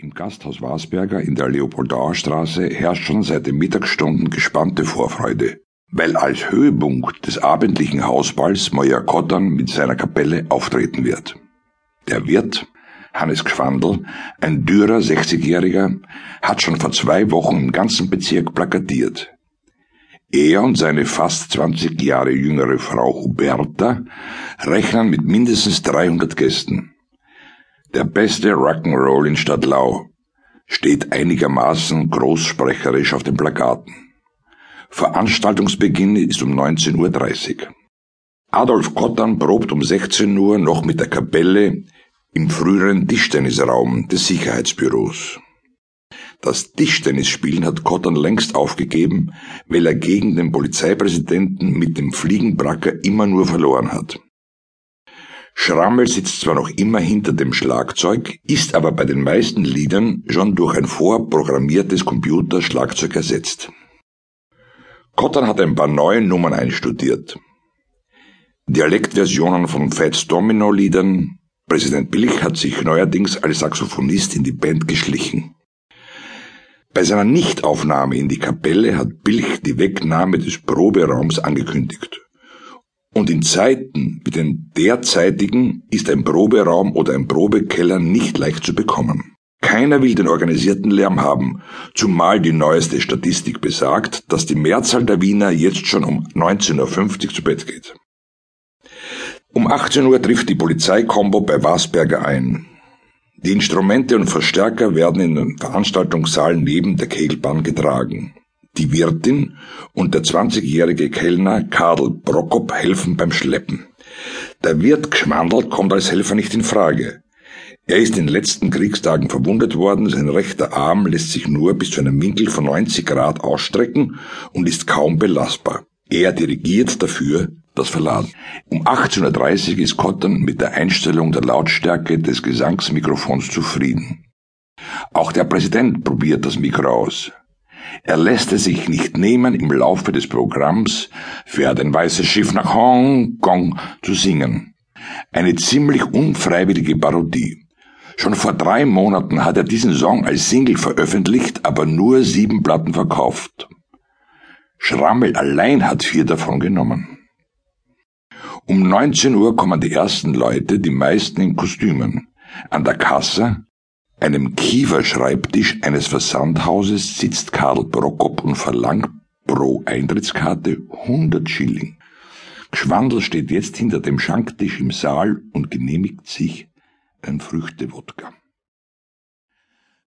Im Gasthaus Wasberger in der Leopoldauer Straße herrscht schon seit den Mittagsstunden gespannte Vorfreude, weil als Höhepunkt des abendlichen Hausballs Moja Kottern mit seiner Kapelle auftreten wird. Der Wirt, Hannes Gschwandl, ein dürrer 60-Jähriger, hat schon vor zwei Wochen im ganzen Bezirk plakatiert. Er und seine fast 20 Jahre jüngere Frau Huberta rechnen mit mindestens 300 Gästen. Der beste Rock'n'Roll in Stadtlau steht einigermaßen großsprecherisch auf den Plakaten. Veranstaltungsbeginn ist um 19.30 Uhr. Adolf Kottern probt um 16 Uhr noch mit der Kapelle im früheren Tischtennisraum des Sicherheitsbüros. Das Tischtennisspielen hat Kottern längst aufgegeben, weil er gegen den Polizeipräsidenten mit dem Fliegenbracker immer nur verloren hat. Schrammel sitzt zwar noch immer hinter dem Schlagzeug, ist aber bei den meisten Liedern schon durch ein vorprogrammiertes Computerschlagzeug ersetzt. Kottern hat ein paar neue Nummern einstudiert. Dialektversionen von Fats Domino Liedern. Präsident Billig hat sich neuerdings als Saxophonist in die Band geschlichen. Bei seiner Nichtaufnahme in die Kapelle hat Billig die Wegnahme des Proberaums angekündigt. Und in Zeiten wie den derzeitigen ist ein Proberaum oder ein Probekeller nicht leicht zu bekommen. Keiner will den organisierten Lärm haben, zumal die neueste Statistik besagt, dass die Mehrzahl der Wiener jetzt schon um 19.50 Uhr zu Bett geht. Um 18 Uhr trifft die Polizeikombo bei Wasberger ein. Die Instrumente und Verstärker werden in den Veranstaltungssaal neben der Kegelbahn getragen. Die Wirtin und der 20-jährige Kellner Karl Prokop helfen beim Schleppen. Der Wirt Gschmandl kommt als Helfer nicht in Frage. Er ist in den letzten Kriegstagen verwundet worden, sein rechter Arm lässt sich nur bis zu einem Winkel von 90 Grad ausstrecken und ist kaum belastbar. Er dirigiert dafür das Verladen. Um 18.30 Uhr ist Cotton mit der Einstellung der Lautstärke des Gesangsmikrofons zufrieden. Auch der Präsident probiert das Mikro aus. Er lässt es sich nicht nehmen, im Laufe des Programms Fährt ein weißes Schiff nach Hongkong zu singen. Eine ziemlich unfreiwillige Parodie. Schon vor drei Monaten hat er diesen Song als Single veröffentlicht, aber nur sieben Platten verkauft. Schrammel allein hat vier davon genommen. Um 19 Uhr kommen die ersten Leute, die meisten in Kostümen. An der Kasse einem Kieferschreibtisch eines Versandhauses sitzt Karl Prokop und verlangt pro Eintrittskarte 100 Schilling. Schwandel steht jetzt hinter dem Schanktisch im Saal und genehmigt sich ein Früchtewodka.